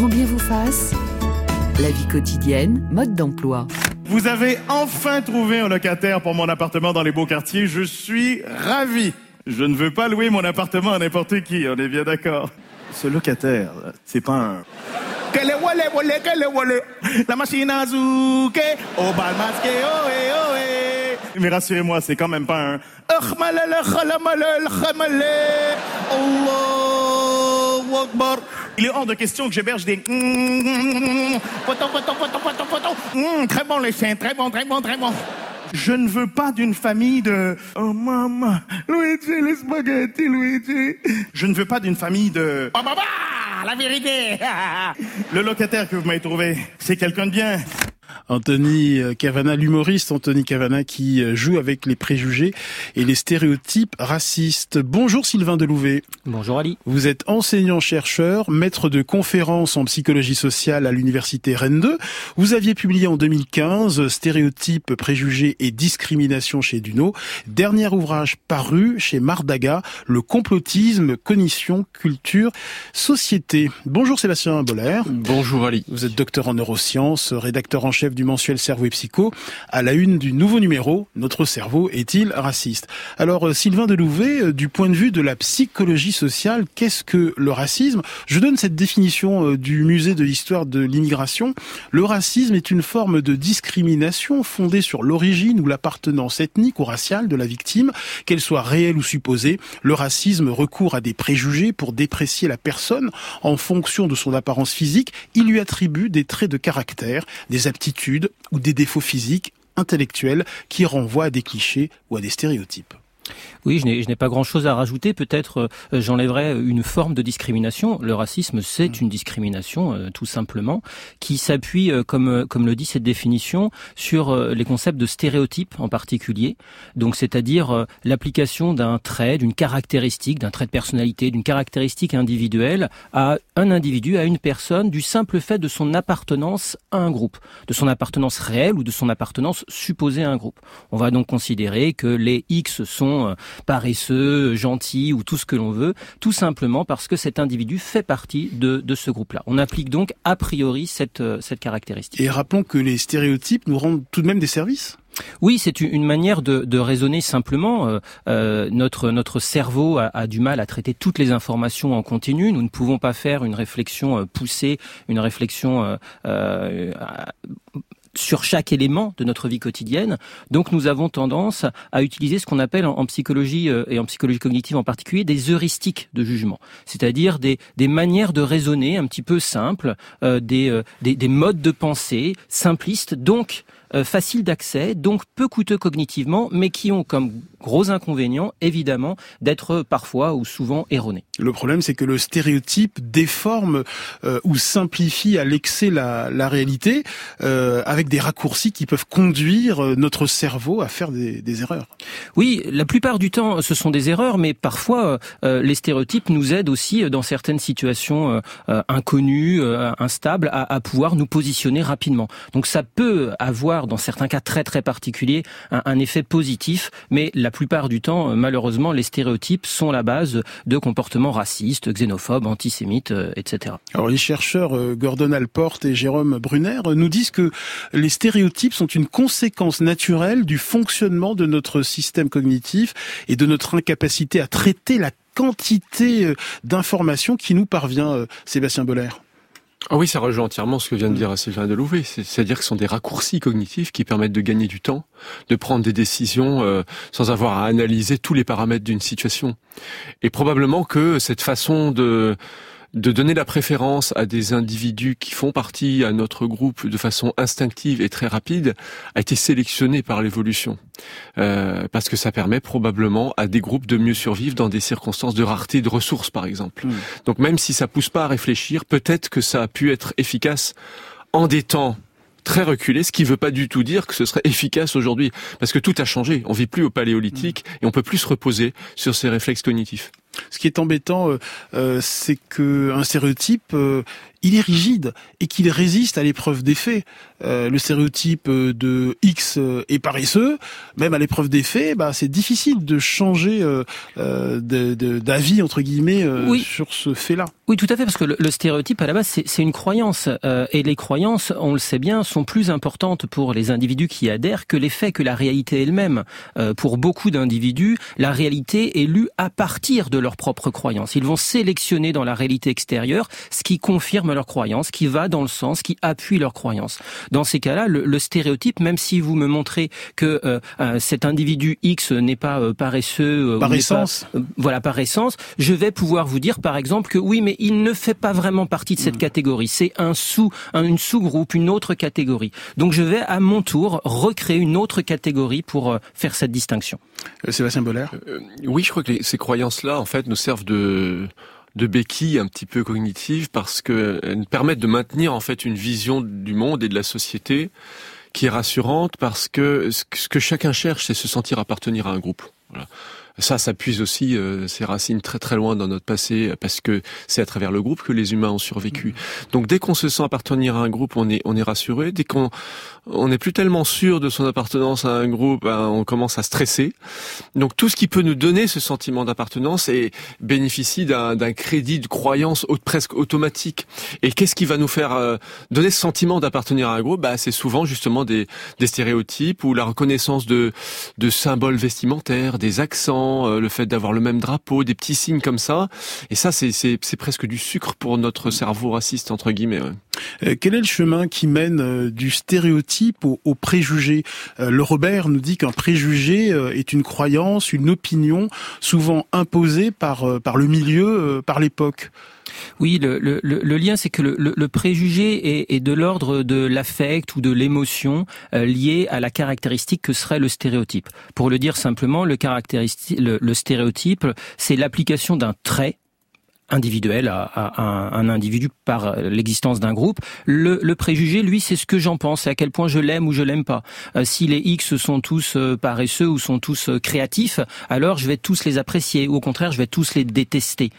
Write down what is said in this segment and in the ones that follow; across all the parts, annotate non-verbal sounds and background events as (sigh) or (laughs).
Grand bien vous fasse. La vie quotidienne, mode d'emploi. Vous avez enfin trouvé un locataire pour mon appartement dans les beaux quartiers. Je suis ravi. Je ne veux pas louer mon appartement à n'importe qui, on est bien d'accord. Ce locataire, c'est pas un... La machine à zouker, au bal masqué, ohé, ohé. Mais rassurez-moi, c'est quand même pas un... Il est hors de question que j'héberge des... (laughs) Hum, Très bon les chiens, très bon, très bon, très bon. Je ne veux pas d'une famille de... Oh maman, Luigi, les spaghettis, Luigi. Je ne veux pas d'une famille de... Oh, bah, bah, la vérité. (laughs) Le locataire que vous m'avez trouvé, c'est quelqu'un de bien. Anthony Cavana, l'humoriste Anthony Cavana qui joue avec les préjugés et les stéréotypes racistes. Bonjour Sylvain Delouvet. Bonjour Ali. Vous êtes enseignant-chercheur, maître de conférences en psychologie sociale à l'université Rennes 2. Vous aviez publié en 2015 Stéréotypes, préjugés et discrimination chez Duno. Dernier ouvrage paru chez Mardaga, Le complotisme, cognition, culture, société. Bonjour Sébastien Boller. Bonjour Ali. Vous êtes docteur en neurosciences, rédacteur en chef du mensuel Cerveau et Psycho, à la une du nouveau numéro Notre cerveau est-il raciste? Alors Sylvain Delouvet, du point de vue de la psychologie sociale, qu'est-ce que le racisme? Je donne cette définition du musée de l'histoire de l'immigration. Le racisme est une forme de discrimination fondée sur l'origine ou l'appartenance ethnique ou raciale de la victime, qu'elle soit réelle ou supposée. Le racisme recourt à des préjugés pour déprécier la personne en fonction de son apparence physique. Il lui attribue des traits de caractère, des aptitudes ou des défauts physiques, intellectuels qui renvoient à des clichés ou à des stéréotypes. Oui, je n'ai pas grand-chose à rajouter. Peut-être euh, j'enlèverais une forme de discrimination. Le racisme, c'est une discrimination, euh, tout simplement, qui s'appuie, euh, comme, comme le dit cette définition, sur les concepts de stéréotypes en particulier. Donc, c'est-à-dire l'application d'un trait, d'une caractéristique, d'un trait de personnalité, d'une caractéristique individuelle à un individu, à une personne, du simple fait de son appartenance à un groupe, de son appartenance réelle ou de son appartenance supposée à un groupe. On va donc considérer que les X sont paresseux, gentils ou tout ce que l'on veut, tout simplement parce que cet individu fait partie de, de ce groupe-là. On applique donc a priori cette, cette caractéristique. Et rappelons que les stéréotypes nous rendent tout de même des services oui, c'est une manière de, de raisonner simplement. Euh, euh, notre notre cerveau a, a, du mal à traiter toutes les informations en continu. Nous ne pouvons pas faire une réflexion poussée, une réflexion euh, sur chaque élément de notre vie quotidienne. Donc nous avons tendance à utiliser ce qu'on appelle en, psychologie et en psychologie cognitive en particulier des heuristiques de jugement, c'est-à-dire des, des manières de raisonner un petit peu simples, euh, des, euh, des, des, modes de pensée simplistes, donc euh, faciles d'accès, donc peu coûteux cognitivement, mais qui ont comme gros inconvénient, évidemment, d'être parfois ou souvent erronés. Le problème, c'est que le stéréotype déforme euh, ou simplifie à l'excès la, la réalité, euh, avec des raccourcis qui peuvent conduire euh, notre cerveau à faire des, des, erreurs. Oui, la plupart du temps, ce sont des erreurs, mais parfois, euh, les stéréotypes nous aident aussi dans certaines situations euh, inconnues, instables, à, à, pouvoir nous positionner rapidement. Donc ça peut avoir, dans certains cas très très particuliers, un, un effet positif, mais la la plupart du temps, malheureusement, les stéréotypes sont la base de comportements racistes, xénophobes, antisémites, etc. Alors les chercheurs Gordon Alport et Jérôme Brunner nous disent que les stéréotypes sont une conséquence naturelle du fonctionnement de notre système cognitif et de notre incapacité à traiter la quantité d'informations qui nous parvient, Sébastien Boller. Ah oui, ça rejoint entièrement ce que vient de dire Sylvain Delouvet. C'est-à-dire que ce sont des raccourcis cognitifs qui permettent de gagner du temps, de prendre des décisions euh, sans avoir à analyser tous les paramètres d'une situation. Et probablement que cette façon de de donner la préférence à des individus qui font partie à notre groupe de façon instinctive et très rapide a été sélectionné par l'évolution. Euh, parce que ça permet probablement à des groupes de mieux survivre dans des circonstances de rareté de ressources, par exemple. Mmh. Donc même si ça pousse pas à réfléchir, peut-être que ça a pu être efficace en des temps très reculé, ce qui ne veut pas du tout dire que ce serait (laughs) efficace aujourd'hui, parce que tout a changé. On vit plus au paléolithique et on peut plus se reposer sur ces réflexes cognitifs. Ce qui est embêtant, c'est que un stéréotype, il est rigide et qu'il résiste à l'épreuve des faits. Euh, le stéréotype euh, de X euh, est paresseux, même à l'épreuve des faits, bah, c'est difficile de changer euh, d'avis entre guillemets sur ce fait-là. Oui, tout à fait, parce que le, stéréotype à la base c'est une croyance et les croyances, on le sait bien, sont plus importantes pour les individus qui adhèrent que les faits, que la réalité elle-même. pour beaucoup d'individus, la réalité est lue à partir de leurs propres croyances. Ils vont sélectionner dans la réalité extérieure ce qui confirme leurs croyances, qui va dans le sens, qui appuie leurs croyances. Dans ces cas-là, le, stéréotype, même si vous me montrez que euh, euh, cet individu X n'est pas euh, paresseux, par essence, voilà par essence, je vais pouvoir vous dire par exemple que oui, mais il ne fait pas vraiment partie de cette hmm. catégorie. C'est un sous, une sous-groupe, une autre catégorie. Donc je vais à mon tour recréer une autre catégorie pour faire cette distinction. Sébastien Boller. oui, je crois que ces croyances-là, en fait, nous servent de de béquilles un petit peu cognitives parce qu'elles permettent de maintenir en fait une vision du monde et de la société qui est rassurante parce que ce que chacun cherche, c'est se sentir appartenir à un groupe. Voilà. Ça, ça puise aussi euh, ses racines très très loin dans notre passé, parce que c'est à travers le groupe que les humains ont survécu. Mmh. Donc dès qu'on se sent appartenir à un groupe, on est on est rassuré. Dès qu'on on n'est plus tellement sûr de son appartenance à un groupe, ben, on commence à stresser. Donc tout ce qui peut nous donner ce sentiment d'appartenance et bénéficie d'un crédit de croyance presque automatique. Et qu'est-ce qui va nous faire euh, donner ce sentiment d'appartenir à un groupe? Bah, C'est souvent justement des, des stéréotypes ou la reconnaissance de, de symboles vestimentaires, des accents, euh, le fait d'avoir le même drapeau, des petits signes comme ça. Et ça, c'est presque du sucre pour notre cerveau raciste, entre guillemets. Euh, quel est le chemin qui mène du stéréotype type aux, préjugés. Euh, le Robert nous dit qu'un préjugé euh, est une croyance, une opinion, souvent imposée par, euh, par le milieu, par l'époque. Oui, le, lien, c'est que le, préjugé est, de l'ordre de l'affect ou de l'émotion liée à la caractéristique que serait le stéréotype. Pour le dire simplement, le, le stéréotype, c'est l'application d'un trait individuel à, un, individu par l'existence d'un groupe. Le, préjugé, lui, c'est ce que j'en pense, à quel point je l'aime ou je l'aime pas. Euh, si les X sont tous euh, paresseux ou sont tous euh, créatifs, alors je vais tous les apprécier. Ou au contraire, je vais tous les détester.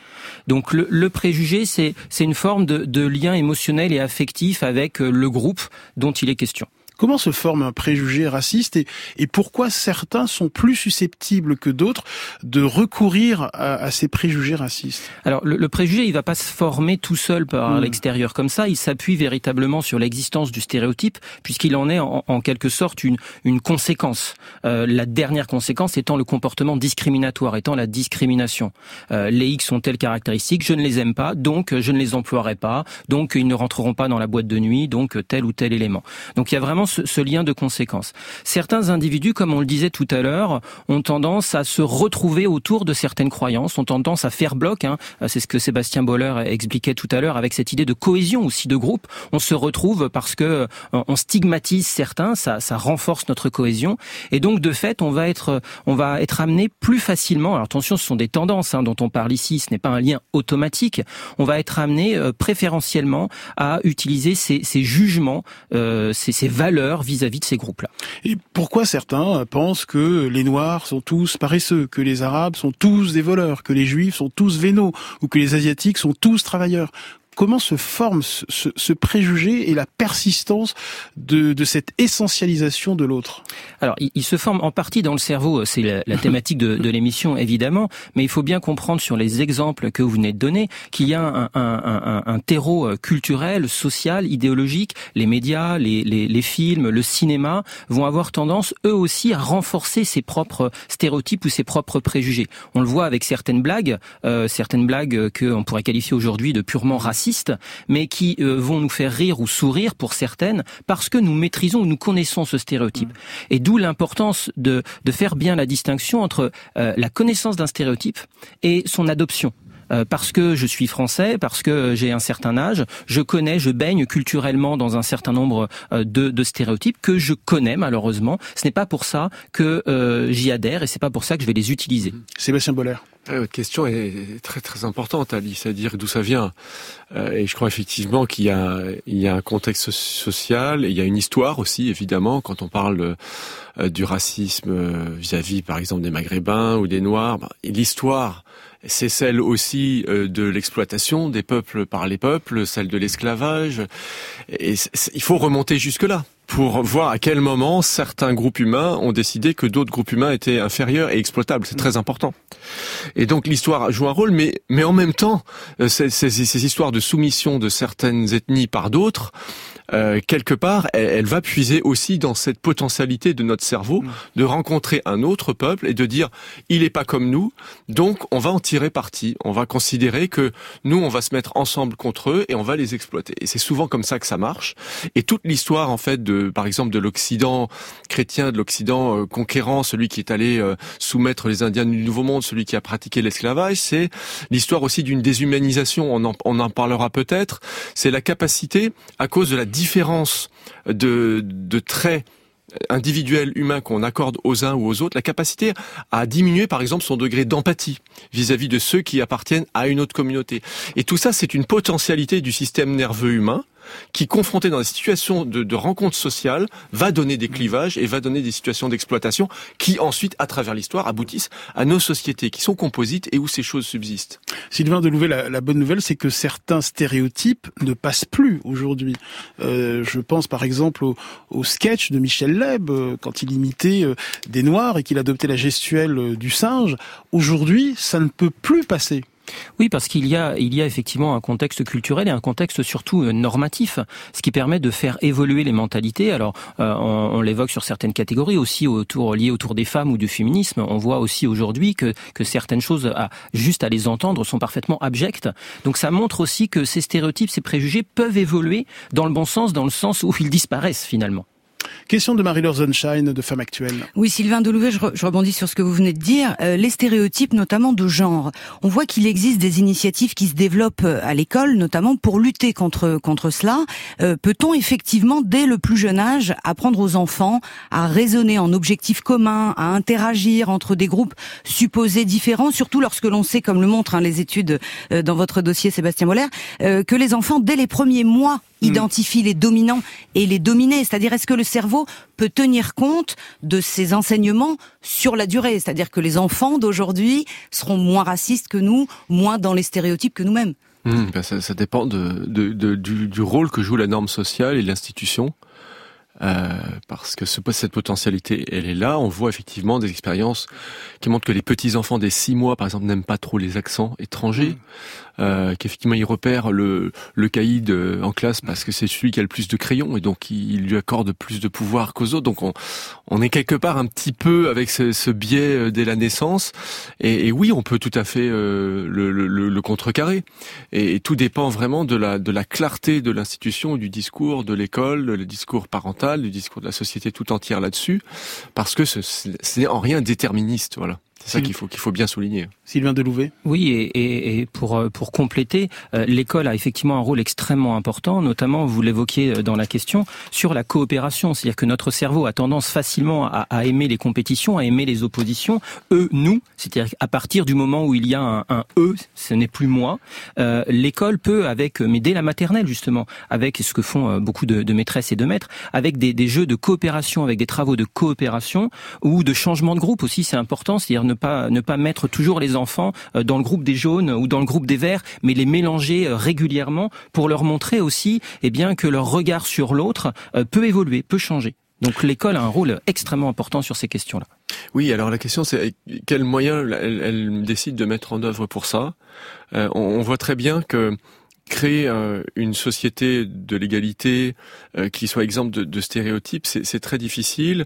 Donc le, préjugé, c'est une forme de lien émotionnel et affectif avec le groupe dont il est question. Comment se forme un préjugé raciste et, et pourquoi certains sont plus susceptibles que d'autres de recourir à, ces préjugés racistes? Alors le, préjugé, il va pas se former tout seul par hmm. l'extérieur comme ça. Il s'appuie véritablement sur l'existence du stéréotype, puisqu'il en est en, quelque sorte une, une conséquence. Euh, la dernière conséquence étant le comportement discriminatoire, étant la discrimination. Euh, les X ont telles caractéristiques, je ne les aime pas, donc je ne les emploierai pas, donc ils ne rentreront pas dans la boîte de nuit, donc tel ou tel élément. Donc il y a vraiment ce, lien de conséquence. Certains individus, comme on le disait tout à l'heure, ont tendance à se retrouver autour de certaines croyances, ont tendance à faire bloc. Hein. C'est ce que Sébastien Boller expliquait tout à l'heure avec cette idée de cohésion aussi de groupe. On se retrouve parce que euh, on stigmatise certains, ça, ça renforce notre cohésion, et donc de fait, on va être, on va être amené plus facilement. Alors attention, ce sont des tendances hein, dont on parle ici. Ce n'est pas un lien automatique. On va être amené euh, préférentiellement à utiliser ces, ces jugements, euh, ces, ces valeurs vis-à-vis de ces groupes-là. Et pourquoi certains pensent que les Noirs sont tous paresseux, que les Arabes sont tous des voleurs, que les Juifs sont tous vénaux, ou que les Asiatiques sont tous travailleurs? Comment se forme ce, préjugé et la persistance de, cette essentialisation de l'autre? Alors, il, se forme en partie dans le cerveau, c'est la, (laughs) thématique de, l'émission évidemment, mais il faut bien comprendre sur les exemples que vous venez de donner qu'il y a un, terreau euh, culturel, social, idéologique. Les médias, les, films, le cinéma vont avoir tendance eux aussi à renforcer ses propres stéréotypes ou ses propres préjugés. On le voit avec certaines blagues, euh, certaines blagues qu'on pourrait qualifier aujourd'hui de purement racistes mais qui euh, vont nous faire rire ou sourire pour certaines, parce que nous maîtrisons ou nous connaissons ce stéréotype. Mm. Et d'où l'importance de, de faire bien la distinction entre euh, la connaissance d'un stéréotype et son adoption parce que je suis français, parce que j'ai un certain âge, je connais, je baigne culturellement dans un certain nombre de, de stéréotypes que je connais malheureusement. Ce n'est pas pour ça que j'y adhère et c'est pas pour ça que je vais les utiliser. Sébastien Boller. votre question est très très importante, Alice, c'est-à-dire d'où ça vient. Euh, et je crois effectivement qu'il y a, il y a un contexte social et il y a une histoire aussi, évidemment, quand on parle euh, du racisme euh, vis-à-vis, par exemple, des Maghrébins ou des Noirs. Ben, l'histoire, c'est celle aussi de l'exploitation des peuples par les peuples, celle de l'esclavage. Et il faut remonter jusque-là pour voir à quel moment certains groupes humains ont décidé que d'autres groupes humains étaient inférieurs et exploitables. C'est très important. Et donc l'histoire joue un rôle, mais mais en même temps, euh, ces, ces, ces histoires de soumission de certaines ethnies par d'autres euh, quelque part, elle, va puiser aussi dans cette potentialité de notre cerveau mm. de rencontrer un autre peuple et de dire il est pas comme nous, donc on va en tirer parti. On va considérer que nous, on va se mettre ensemble contre eux et on va les exploiter. Et c'est souvent comme ça que ça marche. Et toute l'histoire, en fait, de, par exemple, de l'Occident chrétien, de l'Occident euh, conquérant, celui qui est allé euh, soumettre les Indiens du Nouveau Monde, celui qui a pratiqué l'esclavage, c'est l'histoire aussi d'une déshumanisation. On en, parlera peut-être. C'est la capacité, à cause de la différence de, de traits individuels humains qu'on accorde aux uns ou aux autres, la capacité à diminuer par exemple son degré d'empathie vis-à-vis de ceux qui appartiennent à une autre communauté. Et tout ça, c'est une potentialité du système nerveux humain qui, confronté dans des situations de, de rencontre sociale, va donner des clivages et va donner des situations d'exploitation qui ensuite, à travers l'histoire, aboutissent à nos sociétés qui sont composites et où ces choses subsistent. Sylvain Delouvet, la, la bonne nouvelle, c'est que certains stéréotypes ne passent plus aujourd'hui. Euh, je pense par exemple au, au, sketch de Michel Leb euh, quand il imitait euh, des Noirs et qu'il adoptait la gestuelle euh, du singe. Aujourd'hui, ça ne peut plus passer. Oui, parce qu'il y a, il y a effectivement un contexte culturel et un contexte surtout euh, normatif, ce qui permet de faire évoluer les mentalités. Alors, euh, on, on l'évoque sur certaines catégories aussi autour liées autour des femmes ou du féminisme. On voit aussi aujourd'hui que, que certaines choses, à, juste à les entendre, sont parfaitement abjectes. Donc, ça montre aussi que ces stéréotypes, ces préjugés peuvent évoluer dans le bon sens, dans le sens où ils disparaissent finalement. Question de Marie-Laure Sunshine de Femme Actuelle. Oui, Sylvain Delouvet, je, je, rebondis sur ce que vous venez de dire. Euh, les stéréotypes, notamment de genre. On voit qu'il existe des initiatives qui se développent euh, à l'école, notamment pour lutter contre contre cela. Euh, Peut-on effectivement, dès le plus jeune âge, apprendre aux enfants à raisonner en objectifs communs, à interagir entre des groupes supposés différents, surtout lorsque l'on sait, comme le montrent hein, les études euh, dans votre dossier, Sébastien Moller, euh, que les enfants, dès les premiers mois. Identifie les dominants et les dominés. C'est-à-dire, est-ce que le cerveau peut tenir compte de ces enseignements sur la durée? C'est-à-dire que les enfants d'aujourd'hui seront moins racistes que nous, moins dans les stéréotypes que nous-mêmes. Mmh, ben ça, ça, dépend de, de, de, du, du, rôle que joue la norme sociale et l'institution. Euh, parce que ce, cette potentialité, elle est là. On voit effectivement des expériences qui montrent que les petits enfants des six mois, par exemple, n'aiment pas trop les accents étrangers. Mmh euh, qu'effectivement il repère le, le caïd euh, en classe parce que c'est celui qui a le plus de crayons et donc il lui accorde plus de pouvoir qu'aux autres. Donc on, on est quelque part un petit peu avec ce, ce biais euh, dès la naissance. Et, et, oui, on peut tout à fait euh, le, le, le, contrecarrer. Et, et, tout dépend vraiment de la, de la clarté de l'institution, du discours de l'école, le discours parental, du discours de la société tout entière là-dessus, parce que c'est en rien déterministe. Voilà. C'est ça qu'il faut qu'il faut bien souligner. Sylvain Delouvet. Oui, et, et, et pour euh, pour compléter, euh, l'école a effectivement un rôle extrêmement important, notamment vous l'évoquiez euh, dans la question sur la coopération, c'est-à-dire que notre cerveau a tendance facilement à, à, aimer les compétitions, à aimer les oppositions, eux, nous, c'est-à-dire à partir du moment où il y a un, un eux, ce n'est plus moi. Euh, l'école peut, avec, mais dès la maternelle justement, avec ce que font beaucoup de, de maîtresses et de maîtres, avec des, des jeux de coopération, avec des travaux de coopération ou de changement de groupe aussi, c'est important, c'est-à-dire ne pas ne pas mettre toujours les enfants euh, dans le groupe des jaunes ou dans le groupe des verts, mais les mélanger euh, régulièrement pour leur montrer aussi eh bien que leur regard sur l'autre euh, peut évoluer, peut changer. Donc l'école a un rôle extrêmement important sur ces questions-là. Oui, alors la question c'est quels moyens elle, décide de mettre en œuvre pour ça? On, voit très bien que créer euh, une société de l'égalité euh, qui soit exemple de, de stéréotypes, c'est très difficile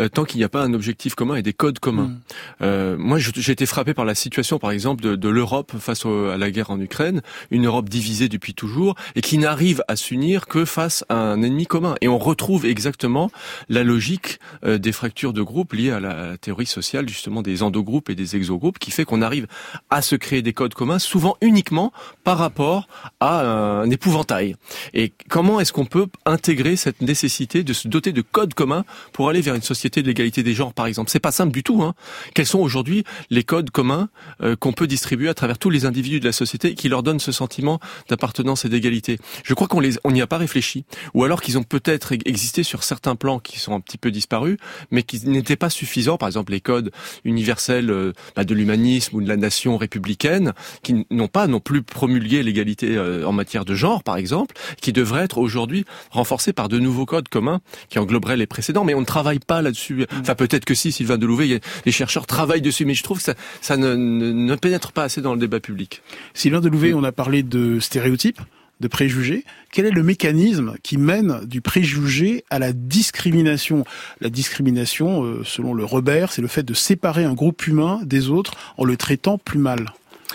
euh, tant qu'il n'y a pas un objectif commun et des codes communs. Mm. moi, j'ai été frappé par la situation, par exemple, de, de l'Europe face au, à la guerre en Ukraine, une Europe divisée depuis toujours et qui n'arrive à s'unir que face à un ennemi commun. Et on retrouve exactement la logique des fractures de groupes liées à la théorie sociale, justement des endogroupes et des exogroupes, qui fait qu'on arrive à se créer des codes communs, souvent uniquement par rapport à un épouvantail. Et comment est-ce qu'on peut intégrer cette nécessité de se doter de codes communs pour aller vers une société de l'égalité des genres, par exemple? C'est pas simple du tout. Hein. Quels sont aujourd'hui les codes communs euh, qu'on peut distribuer à travers tous les individus de la société qui leur donnent ce sentiment d'appartenance et d'égalité? Je crois qu'on les, on n'y a pas réfléchi, ou alors qu'ils ont peut-être existé sur certains plans qui sont un petit peu disparus, mais qui n'étaient pas suffisants. Par exemple, les codes universels euh, bah, de l'humanisme ou de la nation républicaine, qui n'ont pas non plus promulgué l'égalité euh, en matière de genre, par exemple, qui devraient être aujourd'hui renforcés par de nouveaux codes communs qui engloberaient les précédents. Mais on ne travaille pas là-dessus. Enfin, peut-être que si, Sylvain Delouvet, les chercheurs travaillent dessus, mais je trouve que ça, ça ne, ne, pénètre pas assez dans le débat public. Sylvain Delouvet, on a parlé de stéréotypes de préjugés. Quel est le mécanisme qui mène du préjugé à la discrimination? La discrimination, euh, selon le Robert, c'est le fait de séparer un groupe humain des autres en le traitant plus mal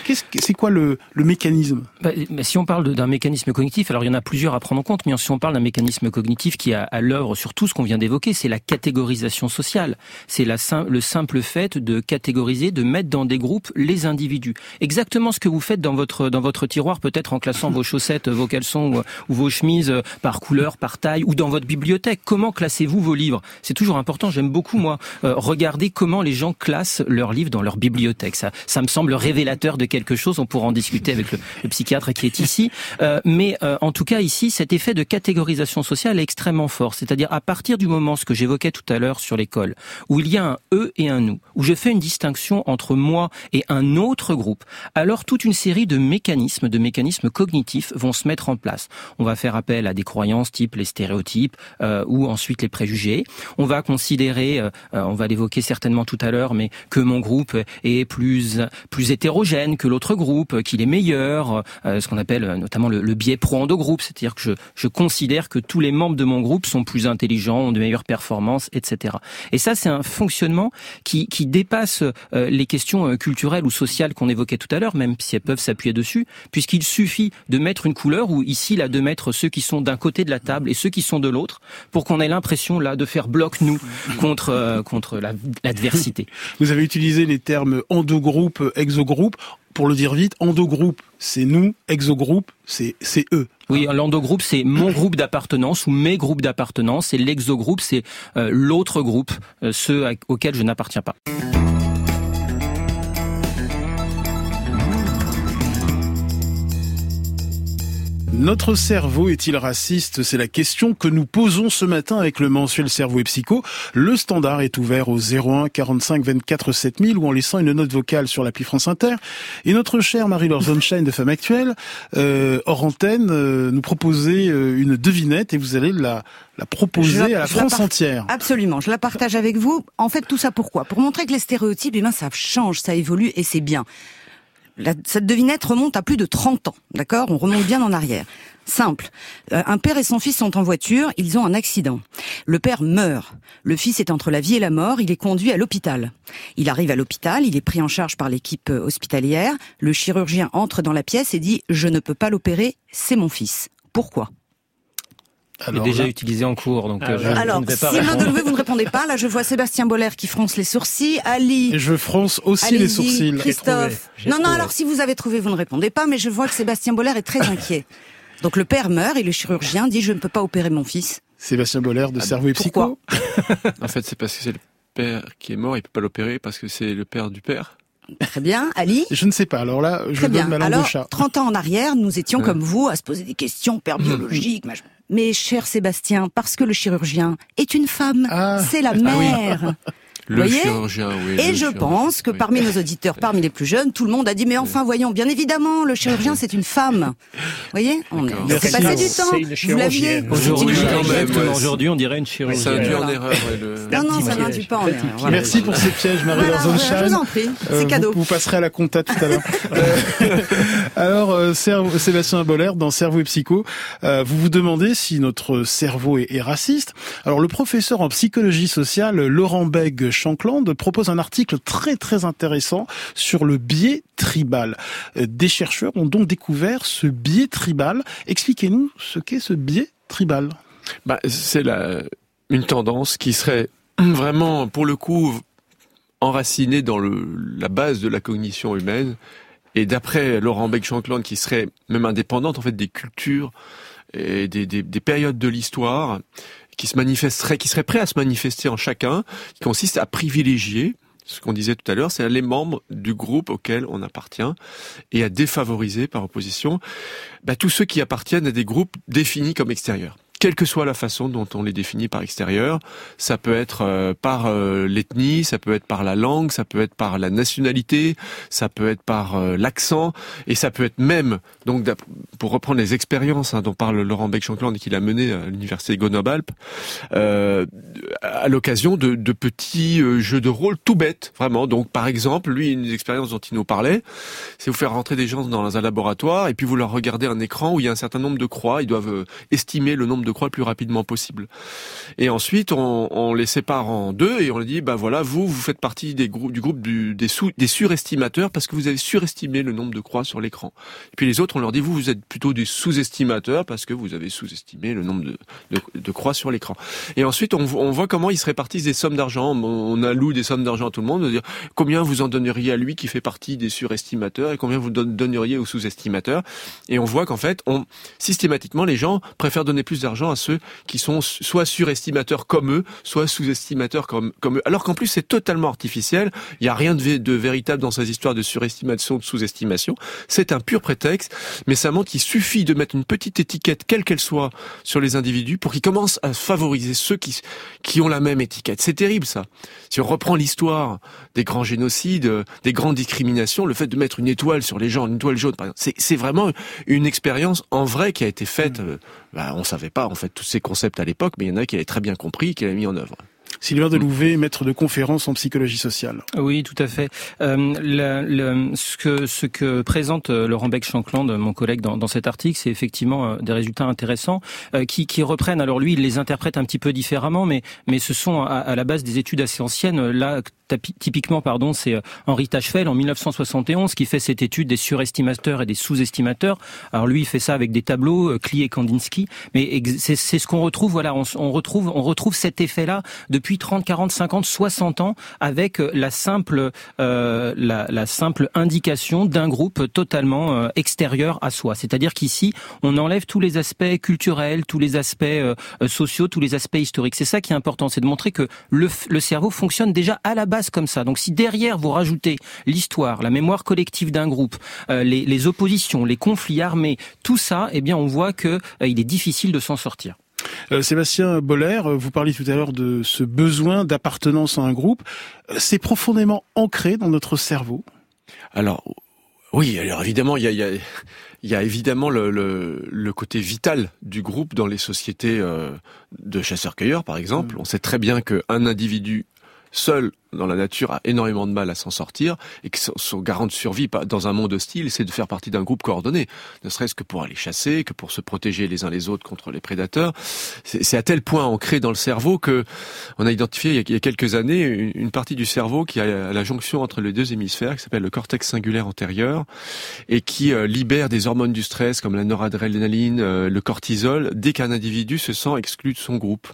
c'est quoi le, mécanisme bah, Si on parle d'un mécanisme cognitif, alors il y en a plusieurs à prendre en compte, mais si on parle d'un mécanisme cognitif qui a à l'œuvre sur tout ce qu'on vient d'évoquer, c'est la catégorisation sociale. C'est le simple fait de catégoriser, de mettre dans des groupes les individus. Exactement ce que vous faites dans votre tiroir, peut-être en classant vos chaussettes, vos caleçons ou, vos chemises euh, par couleur, par taille, ou dans votre bibliothèque. Comment classez-vous vos livres? C'est toujours important. J'aime beaucoup moi euh, regarder comment les gens classent leurs livres dans leur bibliothèque. Ça, ça me semble révélateur de quelque chose. On pourra en discuter avec le, psychiatre qui est ici. Euh, mais euh, en tout cas, ici, cet effet de catégorisation sociale est extrêmement fort. C'est-à-dire à partir du moment, ce que j'évoquais tout à l'heure sur l'école, où il y a un eux et un nous, où je fais une distinction entre moi et un autre groupe, alors toute une série de mécanismes, de mécanismes cognitifs vont se mettre en place. On va faire appel à des croyances type les stéréotypes euh, ou ensuite les préjugés. On va considérer, euh, on va l'évoquer certainement tout à l'heure, mais que mon groupe est plus plus hétérogène que l'autre groupe, qu'il est meilleur, euh, ce qu'on appelle euh, notamment le, biais pro-endo-groupe, c'est-à-dire que je, je considère que tous les membres de mon groupe sont plus intelligents, ont de meilleures performances, etc. Et ça, c'est un fonctionnement qui, qui dépasse euh, les questions culturelles ou sociales qu'on évoquait tout à l'heure, même si elles peuvent s'appuyer dessus, puisqu'il suffit de mettre une couleur, ou ici, là, de mettre ceux qui sont d'un côté de la table et ceux qui sont de l'autre, pour qu'on ait l'impression, là, de faire bloc, nous, (laughs) contre, contre l'adversité. Vous avez utilisé les termes endogroupe, exogroupe pour le dire vite, endogroupe, c'est nous, exogroupe, c'est eux. Oui, l'endogroupe, c'est mon groupe d'appartenance ou mes groupes d'appartenance, et l'exogroupe, c'est euh, l'autre groupe, euh, ceux auxquels je n'appartiens pas. Notre cerveau est-il raciste? C'est la question que nous posons ce matin avec le mensuel Cerveau et Psycho. Le standard est ouvert au 01 45 24 7000 ou en laissant une note vocale sur l'appli France Inter. Et notre chère Marie-Laure de Femme Actuelle, euh, hors antenne, euh, nous proposait euh, une devinette et vous allez la, la proposer à la France entière. Absolument, je la partage avec vous. En fait, tout ça pourquoi? Pour montrer que les stéréotypes, eh ben, ça change, ça évolue et c'est bien cette devinette remonte à plus de 30 ans, d'accord? On remonte bien en arrière. Simple. Euh, un père et son fils sont en voiture, ils ont un accident. Le père meurt. Le fils est entre la vie et la mort, il est conduit à l'hôpital. Il arrive à l'hôpital, il est pris en charge par l'équipe euh, hospitalière. Le chirurgien entre dans la pièce et dit "Je ne peux pas l'opérer, c'est mon fils." Pourquoi? Alors, déjà utilisé en cours, donc euh, je, alors, ne vais pas de vous ne répondez pas. Là, je vois Sébastien Boller qui fronce les sourcils. Ali. Et je fronce aussi les sourcils. Christophe. Non, non. Alors, si vous avez trouvé, vous ne répondez pas. Mais je vois que Sébastien Boller est très inquiet. Donc, le père meurt et le chirurgien dit je ne peux pas opérer mon fils. Sébastien Boller de ah, Cerveau et Psycho. (laughs) en fait, c'est parce que c'est le père qui est mort. Il peut pas l'opérer parce que c'est le père du père. Très bien, Ali. Je ne sais pas. Alors là, je Très donne bien. ma Alors, chat. 30 ans en arrière, nous étions comme vous à se poser des questions (laughs) père biologiques. Mais cher Sébastien, parce que le chirurgien est une femme, ah. c'est la ah mère. (laughs) Le chirurgien, oui. Et je pense que parmi nos auditeurs, parmi les plus jeunes, tout le monde a dit mais enfin voyons, bien évidemment, le chirurgien c'est une femme. Vous voyez On est passé du temps. Vous l'aviez. Aujourd'hui, on dirait une chirurgienne. Ça induit en erreur. Non, non, ça n'induit pas en erreur. Merci pour ces pièges, Marie-Laure Je vous en prie, c'est euh, cadeau. Vous, passerez à la compta tout à l'heure. (laughs) Euh, alors, euh, Sébastien Boller, dans Cerveau et Psycho, vous vous demandez si notre cerveau est, raciste. Alors, le professeur en psychologie sociale, Laurent Beg Shankland propose un article très très intéressant sur le biais tribal. Euh, des chercheurs ont donc découvert ce biais tribal. Expliquez-nous ce qu'est ce biais tribal. Bah, c'est la, une tendance qui serait vraiment, pour le coup, enracinée dans la base de la cognition humaine Et d'après Laurent Beck-Shankland, qui serait même indépendante en fait des cultures et des périodes de l'histoire, qui se manifesterait, qui serait prêt à se manifester en chacun, qui consiste à privilégier ce qu'on disait tout à l'heure, c'est les membres du groupe auquel on appartient et à défavoriser par opposition bah, tous ceux qui appartiennent à des groupes définis comme extérieurs quelle que soit la façon dont on les définit par extérieur. Ça peut être euh, par euh, l'ethnie, ça peut être par la langue, ça peut être par la nationalité, ça peut être par euh, l'accent, et ça peut être même, donc pour reprendre les expériences hein, dont parle Laurent Beck-Shankland et qu'il a mené à l'université Grenoble-Alpes, à l'occasion de, de, petits jeux de rôle tout bêtes, vraiment. Donc par exemple, lui, une des expériences dont il nous parlait, c'est vous faire rentrer des gens dans un laboratoire et puis vous leur regardez un écran où il y a un certain nombre de croix, ils doivent estimer le nombre de croix le plus rapidement possible. Et ensuite, on, les sépare en deux et on leur dit, bah voilà, vous, vous faites partie du groupe des, surestimateurs parce que vous avez surestimé le nombre de croix sur l'écran. Et puis les autres, on leur dit, vous, vous êtes plutôt des sous-estimateurs parce que vous avez sous-estimé le nombre de, croix sur l'écran. Et ensuite, on, voit comment ils se répartissent des sommes d'argent. On alloue des sommes d'argent à tout le monde. On dire combien vous en donneriez à lui qui fait partie des surestimateurs et combien vous donneriez aux sous-estimateurs. Et on voit qu'en fait, on, systématiquement, les gens préfèrent donner plus d'argent à ceux qui sont soit surestimateurs comme eux, soit sous-estimateurs comme, comme eux. Alors qu'en plus, c'est totalement artificiel. Il n'y a rien de, de, véritable dans ces histoires de surestimation, de sous-estimation. C'est un pur prétexte, mais ça montre qu'il suffit de mettre une petite étiquette, quelle qu'elle soit, sur les individus pour qu'ils commencent à favoriser ceux qui, qui ont la même étiquette. C'est terrible, ça. Si on reprend l'histoire des grands génocides, des grandes discriminations, le fait de mettre une étoile sur les gens, une étoile jaune, par exemple, c'est vraiment une expérience en vrai qui a été faite. Mmh. Bah, on savait pas, en fait, tous ces concepts à l'époque, mais il y en a qui avaient très bien compris, qui avaient mis en œuvre. Sylvain Delouvet, maître de conférence en psychologie sociale. Oui, tout à fait. Euh, ce, que, ce que présente euh, Laurent Beck-Shankland, mon collègue, dans, dans cet article, c'est effectivement euh, des résultats intéressants euh, qui, qui, reprennent. Alors lui, il les interprète un petit peu différemment, mais, mais ce sont à, à la base des études assez anciennes. Là, typiquement, pardon, c'est Henri Tachefel en 1971 qui fait cette étude des surestimateurs et des sous-estimateurs. Alors lui, il fait ça avec des tableaux, Klee et Kandinsky, mais c'est ce qu'on retrouve. Voilà, on, on retrouve, on retrouve cet effet-là depuis 30, 40, 50, 60 ans avec euh, la simple, euh, la, simple indication d'un groupe totalement euh, extérieur à soi. C'est-à-dire qu'ici, on enlève tous les aspects culturels, tous les aspects sociaux, tous les aspects historiques. C'est ça qui est important, c'est de montrer que le, cerveau fonctionne déjà à la base comme ça. Donc si derrière vous rajoutez l'histoire, la mémoire collective d'un groupe, les, les, oppositions, les conflits armés, tout ça, eh bien on voit que il est difficile de s'en sortir. Euh, Sébastien Boller, vous parliez tout à l'heure de ce besoin d'appartenance à un groupe. Euh, c'est profondément ancré dans notre cerveau. Alors oui, alors évidemment, il y a, y a, y a évidemment le, le, le, côté vital du groupe dans les sociétés euh, de chasseurs-cueilleurs, par exemple. Mmh. On sait très bien qu'un individu seul dans la nature a énormément de mal à s'en sortir et que son garant de survie dans un monde hostile, c'est de faire partie d'un groupe coordonné, ne serait-ce que pour aller chasser, que pour se protéger les uns les autres contre les prédateurs. C'est à tel point ancré dans le cerveau que on a identifié il y a quelques années une partie du cerveau qui a la jonction entre les deux hémisphères, qui s'appelle le cortex singulaire antérieur et qui euh, libère des hormones du stress comme la noradrénaline, euh, le cortisol, dès qu'un individu se sent exclu de son groupe.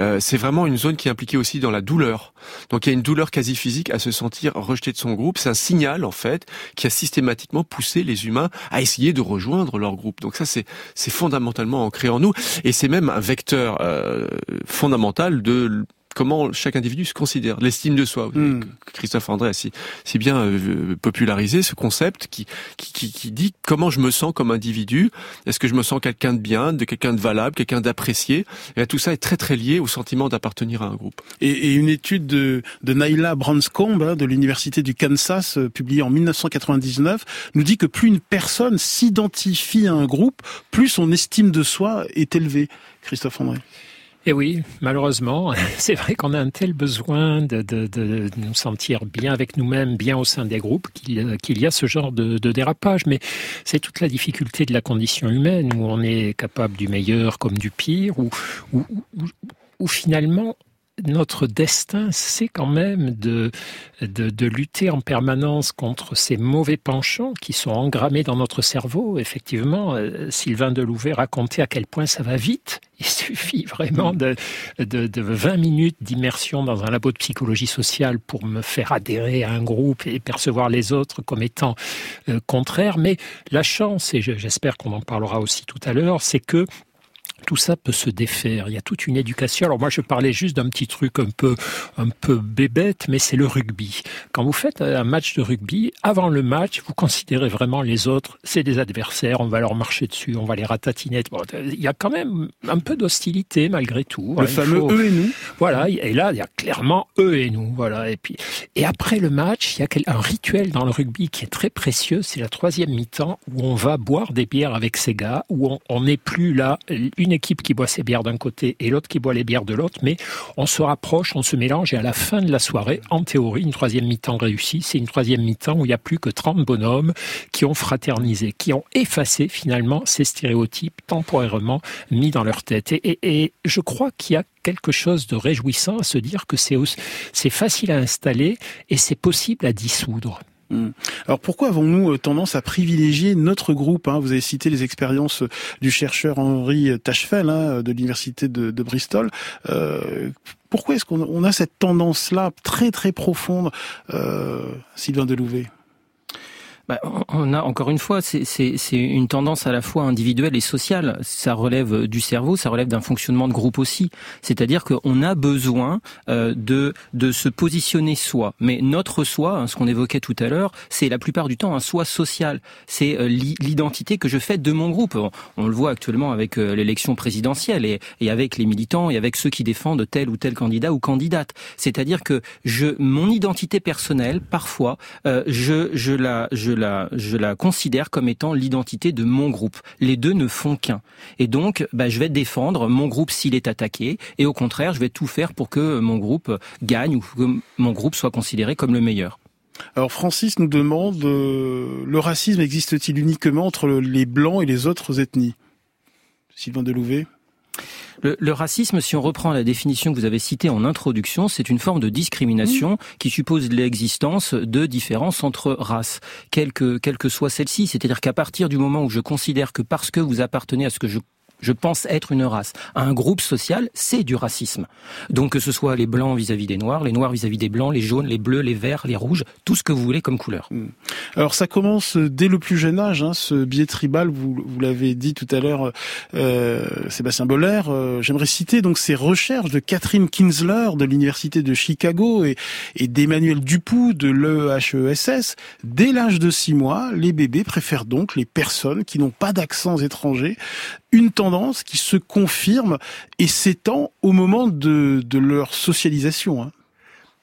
Euh, c'est vraiment une zone qui est impliquée aussi dans la douleur. Donc il y a une douleur quasi physique à se sentir rejeté de son groupe. C'est un signal, en fait, qui a systématiquement poussé les humains à essayer de rejoindre leur groupe. Donc ça, c'est, c'est fondamentalement ancré en nous. Et c'est même un vecteur euh, fondamental de comment chaque individu se considère, l'estime de soi. Hmm. Christophe André a si, si bien euh, popularisé ce concept qui, qui, qui, dit comment je me sens comme individu. Est-ce que je me sens quelqu'un de bien, de quelqu'un de valable, quelqu'un d'apprécié? Et tout ça est très très lié au sentiment d'appartenir à un groupe. Et, et, une étude de, de Naila Branscombe hein, de l'université du Kansas, euh, publiée en 1999, nous dit que plus une personne s'identifie à un groupe, plus son estime de soi est élevée. Christophe André. Et eh oui, malheureusement, (laughs) c'est vrai qu'on a un tel besoin de, de, de nous sentir bien avec nous-mêmes, bien au sein des groupes, qu'il y a ce genre de, de dérapage. Mais c'est toute la difficulté de la condition humaine, où on est capable du meilleur comme du pire, où, où finalement notre destin, c'est quand même de, de, lutter en permanence contre ces mauvais penchants qui sont engrammés dans notre cerveau. Effectivement, euh, Sylvain Delouvet racontait à quel point ça va vite. Il suffit vraiment de, de, de 20 minutes d'immersion dans un labo de psychologie sociale pour me faire adhérer à un groupe et percevoir les autres comme étant euh, contraires. Mais la chance, et j'espère qu'on en parlera aussi tout à l'heure, c'est que tout ça peut se défaire. Il y a toute une éducation. Alors moi, je parlais juste d'un petit truc un peu, un peu bébête, mais c'est le rugby. Quand vous faites un match de rugby, avant le match, vous considérez vraiment les autres, c'est des adversaires, on va leur marcher dessus, on va les ratatiner. il y a quand même un peu d'hostilité malgré tout. Le fameux eux et nous. Voilà. Et là, il y a clairement eux et nous. Voilà. Et puis, et après le match, il y a un rituel dans le rugby qui est très précieux. C'est la troisième mi-temps où on va boire des bières avec ces gars, où on n'est plus là une équipe qui boit ses bières d'un côté et l'autre qui boit les bières de l'autre, mais on se rapproche, on se mélange et à la fin de la soirée, en théorie, une troisième mi-temps réussie, c'est une troisième mi-temps où il n'y a plus que 30 bonhommes qui ont fraternisé, qui ont effacé finalement ces stéréotypes temporairement mis dans leur tête. Et, et je crois qu'il y a quelque chose de réjouissant à se dire que c'est facile à installer et c'est possible à dissoudre. Hmm. Alors pourquoi avons-nous euh, tendance à privilégier notre groupe hein? Vous avez cité les expériences euh, du chercheur Henri Tachefel hein, de l'université de, Bristol. Euh, pourquoi est-ce qu'on a cette tendance-là très très profonde, Sylvain Delouvet? Bah, on a encore une fois, c'est une tendance à la fois individuelle et sociale. Ça relève du cerveau, ça relève d'un fonctionnement de groupe aussi. C'est-à-dire qu'on a besoin euh, de de se positionner soi. Mais notre soi, hein, ce qu'on évoquait tout à l'heure, c'est la plupart du temps un soi social. C'est euh, l'identité que je fais de mon groupe. On, le voit actuellement avec euh, l'élection présidentielle et, et avec les militants et avec ceux qui défendent tel ou tel candidat ou candidate. C'est-à-dire que je mon identité personnelle, parfois, je je la je je la considère comme étant l'identité de mon groupe. Les deux ne font qu'un. Et donc, bah, je vais défendre mon groupe s'il est attaqué, et au contraire, je vais tout faire pour que mon groupe gagne ou que mon groupe soit considéré comme le meilleur. Alors Francis nous demande, euh, le racisme existe-t-il uniquement entre les blancs et les autres ethnies? Sylvain Delouvet le, racisme, si on reprend la définition que vous avez citée en introduction, c'est une forme de discrimination qui suppose l'existence de différences entre races, quelle que, quelle que soit celle-ci. C'est-à-dire qu'à partir du moment où je considère que parce que vous appartenez à ce que je je pense être une race. Un groupe social, c'est du racisme. Donc que ce soit les blancs vis-à-vis des noirs, les noirs vis-à-vis des blancs, les jaunes, les bleus, les verts, les rouges, tout ce que vous voulez comme couleur. Hmm. Alors ça commence dès le plus jeune âge, hein, ce biais tribal, vous, l'avez dit tout à l'heure, euh, Sébastien Boller. Euh, j'aimerais citer donc ces recherches de Catherine Kinsler de l'université de Chicago et, d'Emmanuel Dupoux de l'EHESS. Dès l'âge de six mois, les bébés préfèrent donc les personnes qui n'ont pas d'accents étrangers une tendance qui se confirme et s'étend au moment de, leur socialisation. Hein.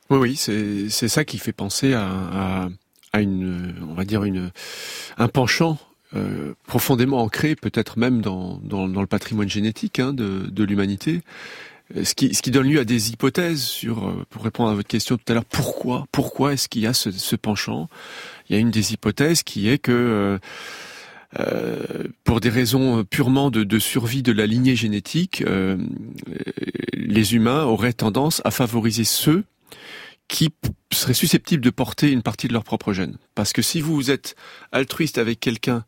Oui, oui, c'est ça qui fait penser à, à, une, on va dire une, un penchant euh, profondément ancré, peut-être même dans, dans, le patrimoine génétique hein, de, de l'humanité. Ce qui, ce qui donne lieu à des hypothèses sur, euh, pour répondre à votre question tout à l'heure, pourquoi, pourquoi est-ce qu'il y a ce, ce, penchant? Il y a une des hypothèses qui est que euh, euh, pour des raisons purement de, de, survie de la lignée génétique, euh, les humains auraient tendance à favoriser ceux qui seraient susceptibles de porter une partie de leur propre gène. Parce que si vous êtes altruiste avec quelqu'un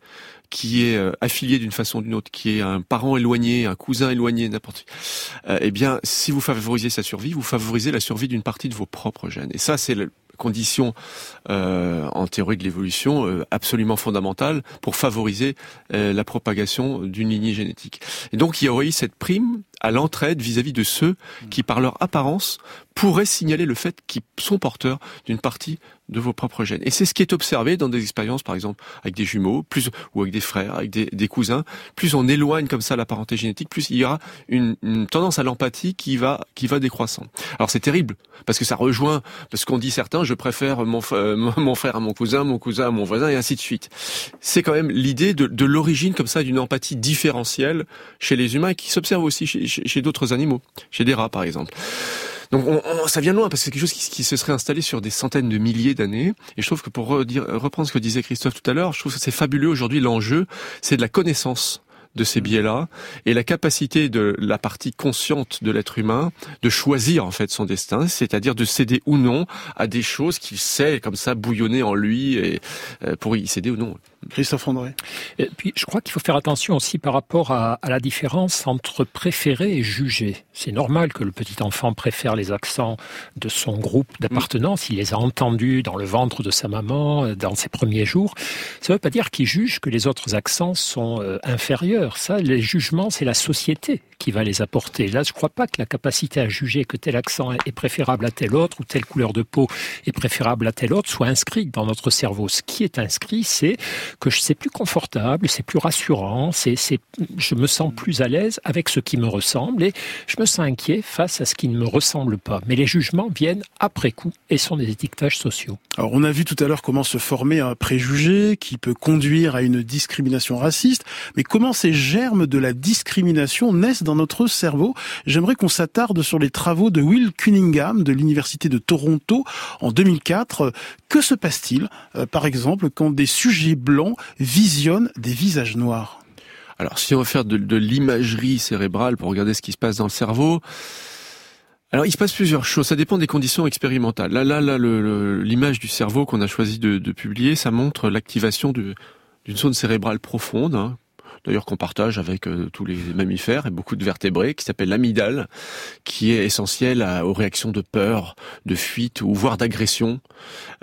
qui est euh, affilié d'une façon ou d'une autre, qui est un parent éloigné, un cousin éloigné, n'importe euh, eh bien, si vous favorisez sa survie, vous favorisez la survie d'une partie de vos propres gènes. Et ça, c'est condition euh, en théorie de l'évolution euh, absolument fondamentale pour favoriser euh, la propagation d'une lignée génétique. Et donc il y aurait eu cette prime à l'entraide vis-à-vis de ceux qui, par leur apparence, pourraient signaler le fait qu'ils sont porteurs d'une partie de vos propres gènes. Et c'est ce qui est observé dans des expériences, par exemple, avec des jumeaux, plus ou avec des frères, avec des, des cousins. Plus on éloigne comme ça la parenté génétique, plus il y aura une, une tendance à l'empathie qui va qui va décroissant. Alors c'est terrible parce que ça rejoint parce qu'on dit certains, je préfère mon, mon frère à mon cousin, mon cousin à mon voisin et ainsi de suite. C'est quand même l'idée de, de l'origine comme ça d'une empathie différentielle chez les humains qui s'observe aussi chez, chez d'autres animaux, chez des rats par exemple. Donc on, ça vient loin parce que c'est quelque chose qui, se serait installé sur des centaines de milliers d'années. Et je trouve que pour reprendre ce que disait Christophe tout à l'heure, je trouve que c'est fabuleux aujourd'hui. L'enjeu, c'est de la connaissance de ces biais-là et la capacité de la partie consciente de l'être humain de choisir en fait son destin, c'est-à-dire de céder ou non à des choses qu'il sait comme ça bouillonner en lui et euh, pour y céder ou non. Christophe André. Et puis, je crois qu'il faut faire attention aussi par rapport à, à la différence entre préférer et juger. C'est normal que le petit enfant préfère les accents de son groupe d'appartenance. Il les a entendus dans le ventre de sa maman euh, dans ses premiers jours. Ça ne veut pas dire qu'il juge que les autres accents sont euh, Ça, les jugements, c'est la société qui va les apporter. Là, je ne crois pas que la capacité à juger que tel accent est préférable à tel autre ou telle couleur de peau est préférable à tel autre soit inscrite dans notre cerveau. Ce qui est inscrit, c'est que c'est plus confortable, c'est plus rassurant, c'est, je me sens plus à l'aise avec ce qui me ressemble et je me sens inquiet face à ce qui ne me ressemble pas. Mais les jugements viennent après coup et sont des étiquetages sociaux. Alors, on a vu tout à l'heure comment se former un préjugé qui peut conduire à une discrimination raciste, mais comment ces germes de la discrimination naissent dans notre cerveau J'aimerais qu'on s'attarde sur les travaux de Will Cunningham de l'Université de Toronto en 2004. Que se passe-t-il, euh, par exemple, quand des sujets blancs visionnent des visages noirs? Alors, si on veut faire de, l'imagerie cérébrale pour regarder ce qui se passe dans le cerveau, alors, il se passe plusieurs choses. Ça dépend des conditions expérimentales. Là, là, là, l'image du cerveau qu'on a choisi de, de, publier, ça montre l'activation d'une zone cérébrale profonde, hein, d'ailleurs qu'on partage avec euh, tous les mammifères et beaucoup de vertébrés, qui s'appelle l'amygdale, qui est essentielle aux réactions de peur, de fuite ou voire d'agression.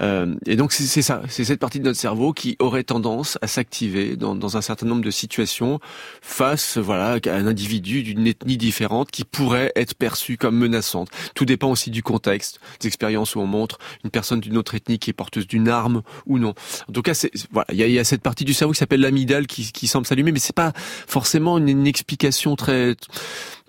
Euh, et donc c'est ça, c'est cette partie de notre cerveau qui aurait tendance à s'activer dans, dans, un certain nombre de situations face, voilà, à un individu d'une ethnie différente qui pourrait être perçu comme menaçante. Tout dépend aussi du contexte, des expériences où on montre une personne d'une autre ethnie qui est porteuse d'une arme ou non. En tout cas, c'est voilà, il y a, y a, cette partie du cerveau qui s'appelle l'amygdale qui, qui semble s'allumer, mais c'est pas forcément une, explication très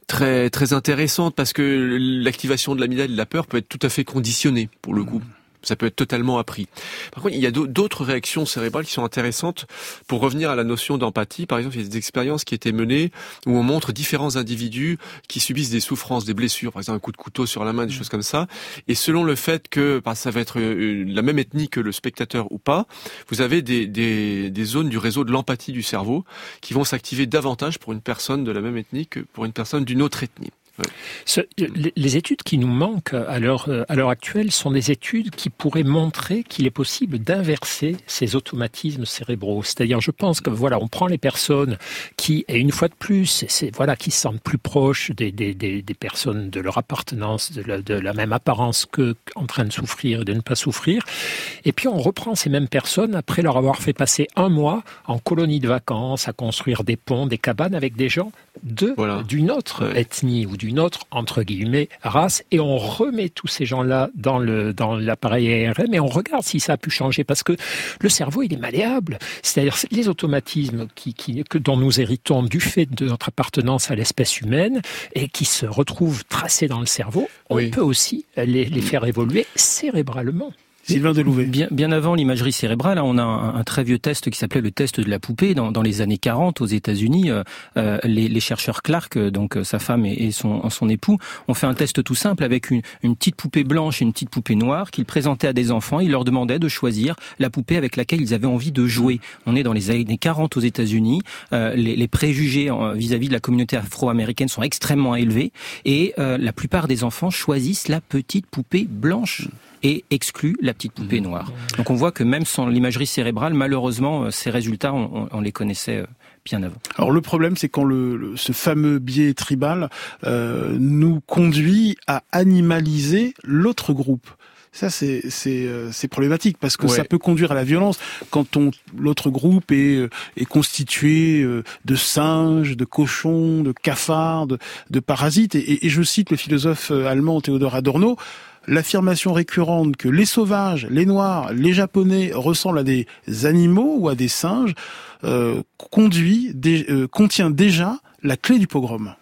très très intéressante parce que l'activation de l'amygdale et de la peur peut être tout à fait conditionnée pour le coup ça peut être totalement appris. Par contre, il y a d'autres réactions cérébrales qui sont intéressantes pour revenir à la notion d'empathie. Par exemple, il y a des expériences qui étaient menées où on montre différents individus qui subissent des souffrances, des blessures, par exemple un coup de couteau sur la main, des mmh. choses comme ça. Et selon le fait que bah, ça va être euh, la même ethnie que le spectateur ou pas, vous avez des, des, des zones du réseau de l'empathie du cerveau qui vont s'activer davantage pour une personne de la même ethnie que pour une personne d'une autre ethnie les études qui nous manquent à l'heure, à l'heure actuelle sont des études qui pourraient montrer qu'il est possible d'inverser ces automatismes cérébraux. C'est-à-dire, je pense que voilà, on prend les personnes qui, et une fois de plus, c'est, voilà, qui se sentent plus proches des, des, des, des personnes de leur appartenance, de la, de la, même apparence que en train de souffrir et de ne pas souffrir. Et puis on reprend ces mêmes personnes après leur avoir fait passer un mois en colonie de vacances, à construire des ponts, des cabanes avec des gens de d'une autre ethnie ou d'une autre entre guillemets race et on remet tous ces gens-là dans le dans l'appareil ARM et on regarde si ça a pu changer parce que le cerveau il est malléable. C'est-à-dire les automatismes qui, qui que dont nous héritons du fait de notre appartenance à l'espèce humaine et qui se retrouvent tracés dans le cerveau on peut aussi les, les faire évoluer cérébralement Sylvain Delouvet. Bien, bien avant l'imagerie cérébrale, on a un, un, très vieux test qui s'appelait le test de la poupée. Dans, dans les années 40, aux États-Unis, euh, euh, les, les, chercheurs Clark, euh, donc sa femme et, son, son époux, ont fait un test tout simple avec une, une petite poupée blanche et une petite poupée noire qu'ils présentaient à des enfants. Ils leur demandaient de choisir la poupée avec laquelle ils avaient envie de jouer. On est dans les années 40 aux États-Unis. Euh, les, les, préjugés vis-à-vis -vis de la communauté afro-américaine sont extrêmement élevés et la plupart des enfants choisissent la petite poupée blanche et exclut la petite poupée mmh. noire. Donc on voit que même sans l'imagerie cérébrale, malheureusement, euh, ces résultats, on, on les connaissait euh, bien avant. Alors le problème, c'est quand le, ce fameux biais tribal euh, nous conduit à animaliser l'autre groupe. Ça, c'est c'est euh, problématique parce que ouais. ça peut conduire à la violence quand on l'autre groupe est est constitué de singes, de cochons, de cafards, de, de parasites. Et, et, je cite le philosophe allemand Théodore Adorno l'affirmation récurrente que les sauvages, les noirs, les japonais ressemblent à des animaux ou à des singes euh, conduit, euh, contient déjà la clé du pogrom.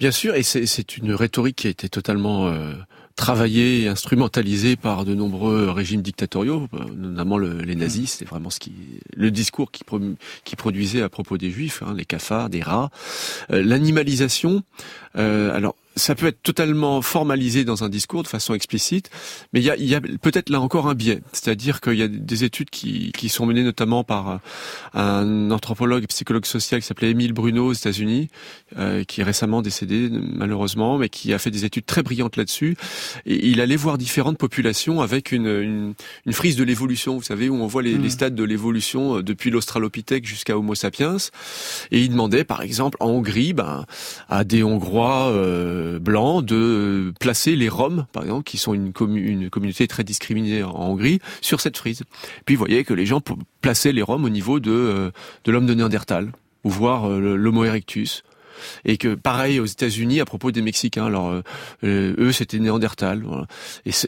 Bien sûr, et c'est une rhétorique qui a été totalement euh, travaillé et instrumentalisé par de nombreux régimes dictatoriaux, notamment les nazis. C'est vraiment le discours qui, qui produisait à propos des juifs, hein, les cafards, des rats, l'animalisation. Alors ça peut être totalement formalisé dans un discours de façon explicite, mais il y a, y a peut-être là encore un biais. C'est-à-dire qu'il y a des études qui, qui, sont menées notamment par euh, un anthropologue, psychologue social qui s'appelait Émile Bruno aux États-Unis, euh, qui est récemment décédé malheureusement, mais qui a fait des études très brillantes là-dessus. Et il allait voir différentes populations avec une, une, une frise de l'évolution, vous savez, où on voit les, les mmh. stades de l'évolution euh, depuis l'Australopithèque jusqu'à Homo sapiens. Et il demandait, par exemple, en Hongrie, ben, à des Hongrois euh, blancs de placer les Roms, par exemple, qui sont une, une communauté très discriminée en Hongrie, sur cette frise. Puis vous voyez que les gens plaçaient les Roms au niveau de, euh, de l'homme de Néandertal, ou voir euh, l'Homo erectus et que pareil aux États-Unis à propos des Mexicains. Alors eux c'était Néandertal. Voilà.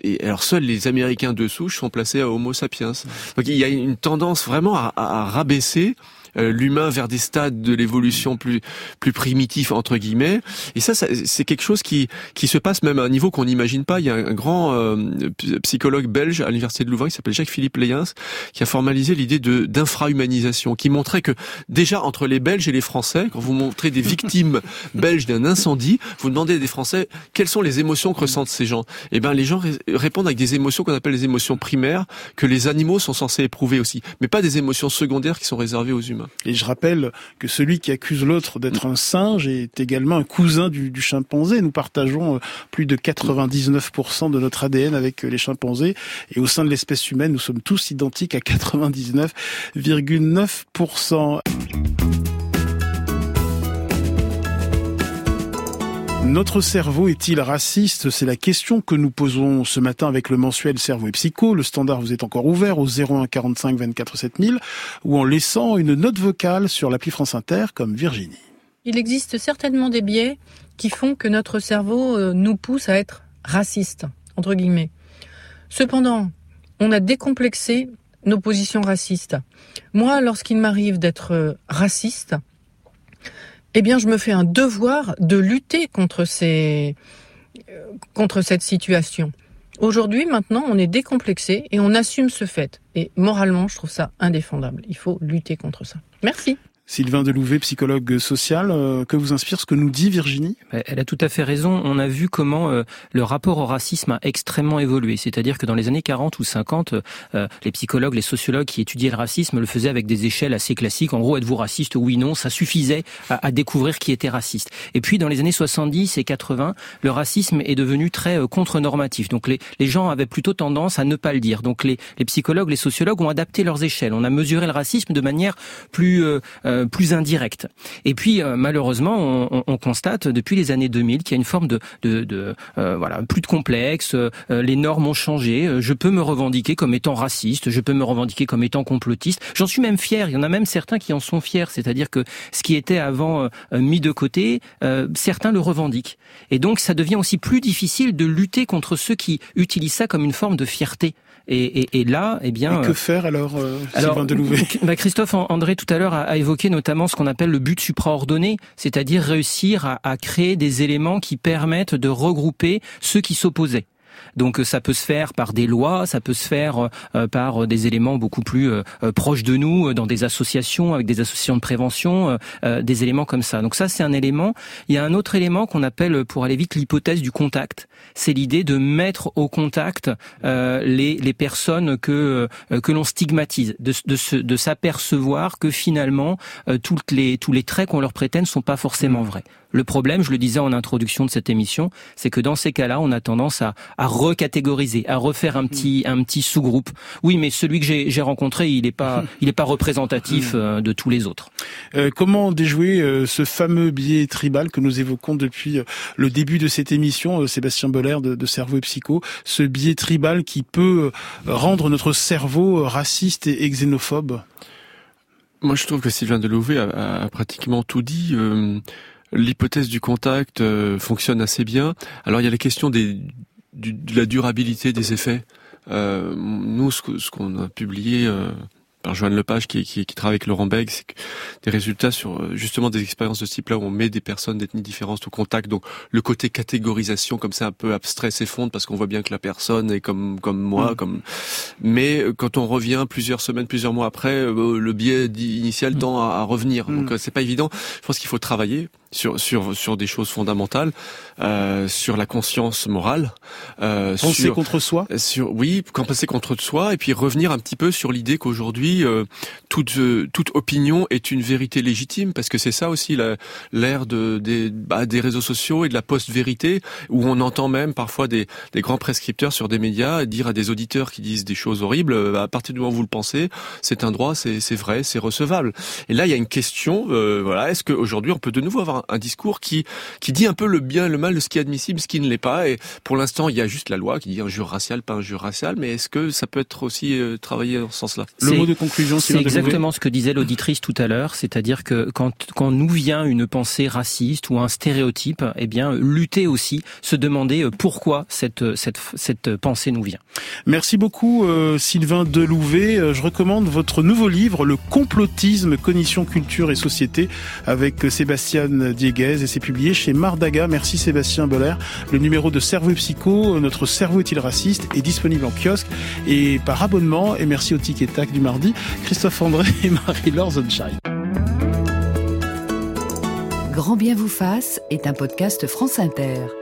Et, alors seuls les Américains de souche sont placés à Homo sapiens. Donc il y a une tendance vraiment à, à rabaisser l'humain vers des stades de l'évolution plus plus primitifs entre guillemets. Et ça, c'est quelque chose qui qui se passe même à un niveau qu'on n'imagine pas. Il y a un grand euh, psychologue belge à l'université de Louvain qui s'appelle Jacques-Philippe Leyens qui a formalisé l'idée de d'infrahumanisation, qui montrait que déjà entre les Belges et les Français, quand vous montrez des victimes (laughs) belges d'un incendie, vous demandez des Français quelles sont les émotions que ressentent ces gens. Et eh ben les gens répondent avec des émotions qu'on appelle les émotions primaires que les animaux sont censés éprouver aussi, mais pas des émotions secondaires qui sont réservées aux humains. Et je rappelle que celui qui accuse l'autre d'être un singe est également un cousin du, chimpanzé. Nous partageons euh, plus de 99% de notre ADN avec euh, les chimpanzés. Et au sein de l'espèce humaine, nous sommes tous identiques à 99,9%. Notre cerveau est-il raciste? C'est la question que nous posons ce matin avec le mensuel Cerveau et Psycho. Le standard vous est encore ouvert au 01 45 24 7000 ou en laissant une note vocale sur l'appli France Inter comme Virginie. Il existe certainement des biais qui font que notre cerveau euh, nous pousse à être raciste, entre guillemets. Cependant, on a décomplexé nos positions racistes. Moi, lorsqu'il m'arrive d'être euh, raciste, eh bien, je me fais un devoir de lutter euh, contre cette situation. Aujourd'hui, maintenant, on est décomplexé et on assume ce fait. Et moralement, je trouve ça indéfendable. Il faut lutter contre ça. Merci. Sylvain Delouvet, psychologue social, euh, que vous inspire ce que nous dit Virginie? Elle a tout à fait raison. On a vu comment euh, le rapport au racisme a extrêmement évolué. C'est-à-dire que dans les années 40 ou 50, euh, les psychologues, les sociologues qui étudiaient le racisme le faisaient avec des échelles assez classiques. En gros, êtes-vous raciste? Oui, non. Ça suffisait à, découvrir qui était raciste. Et puis, dans les années 70 et 80, le racisme est devenu très contre-normatif. Donc, les, les, gens avaient plutôt tendance à ne pas le dire. Donc, les, les, psychologues, les sociologues ont adapté leurs échelles. On a mesuré le racisme de manière plus plus indirecte. Et puis euh, malheureusement, on, on, constate depuis les années 2000 qu'il y a une forme de, de, de euh, voilà plus de complexe. les normes ont changé. Je peux me revendiquer comme étant raciste. Je peux me revendiquer comme étant complotiste. J'en suis même fier. Il y en a même certains qui en sont fiers. C'est-à-dire que ce qui était avant mis de côté, certains le revendiquent. Et donc ça devient aussi plus difficile de lutter contre ceux qui utilisent ça comme une forme de fierté. Et, et, et là, eh bien, et que faire alors, euh, alors Delouvet (laughs) bah Christophe André tout à l'heure a, a, évoqué notamment ce qu'on appelle le but supraordonné, c'est-à-dire réussir à, à créer des éléments qui permettent de regrouper ceux qui s'opposaient. Donc euh, ça peut se faire par des lois, ça peut se faire euh, par des éléments beaucoup plus euh, proches de nous, dans des associations, avec des associations de prévention, des éléments comme ça. Donc ça c'est un élément. Il y a un autre élément qu'on appelle, pour aller vite, l'hypothèse du contact. C'est l'idée de mettre au contact les, les personnes que que l'on stigmatise, de, de, de s'apercevoir que finalement toutes les tous les traits qu'on leur prétend ne sont pas forcément vrais. Le problème, je le disais en introduction de cette émission, c'est que dans ces cas-là, on a tendance à, à recatégoriser, à refaire un petit, un petit sous-groupe. Oui, mais celui que j'ai rencontré, il n'est pas, (laughs) il est pas représentatif euh, de tous les autres. Euh, comment déjouer euh, ce fameux biais tribal que nous évoquons depuis le début de cette émission, Sébastien Boller de, de, Cerveau et Psycho, ce biais tribal qui peut rendre notre cerveau raciste et, xénophobe? Moi, je trouve que Sylvain Delouvet a, a pratiquement tout dit. L'hypothèse du contact euh, fonctionne assez bien. Alors il y a la question des, de la durabilité des effets. Euh, nous, ce, qu'on a publié euh, par Joanne Lepage qui, qui, qui travaille avec Laurent Beg, c'est des résultats sur euh, justement des expériences de ce type-là où on met des personnes d'ethnie différentes au contact. Donc le côté catégorisation comme ça un peu abstrait s'effondre parce qu'on voit bien que la personne est comme comme moi, mm. comme. Mais euh, quand on revient plusieurs semaines, plusieurs mois après, euh, le biais initial mm. tend à, revenir. Mm. Donc c'est pas évident. Je pense qu'il faut travailler sur sur sur des choses fondamentales, euh, sur la conscience morale, euh, penser contre soi? Sur oui, penser contre soi et puis revenir un petit peu sur l'idée qu'aujourd'hui euh, toute euh, toute opinion est une vérité légitime parce que c'est ça aussi l'ère de des bah, des réseaux sociaux et de la post-vérité où on entend même parfois des des grands prescripteurs sur des médias dire à des auditeurs qui disent des choses horribles euh, à partir du moment où vous le pensez, c'est un droit, c'est c'est vrai, c'est recevable. Et là il y a une question voilà, est-ce qu'aujourd'hui on peut de nouveau avoir un, discours qui qui dit un peu le bien et le mal de ce qui est admissible, ce qui ne l'est pas. Et pour l'instant, il y a juste la loi qui dit injure raciale, pas injure raciale. Mais est-ce que ça peut être aussi euh, travaillé dans ce sens-là? Le mot de conclusion, c'est exactement ce que disait l'auditrice tout à l'heure, c'est-à-dire que quand quand nous vient une pensée raciste ou un stéréotype, eh bien lutter aussi, se demander euh, pourquoi cette cette cette pensée nous vient. Merci beaucoup euh, Sylvain Delouvet. Je recommande votre nouveau livre, Le complotisme, cognition, culture et société, avec Sébastien Dieguez et c'est publié chez Mardaga. Merci Sébastien Boller. Le numéro de Cerveau Psycho, notre cerveau est-il raciste, est disponible en kiosque et par abonnement. Et merci au Tic et Tac du mardi, Christophe André (laughs) et Marie-Laure Zonshine. Grand bien vous fasse est un podcast France Inter.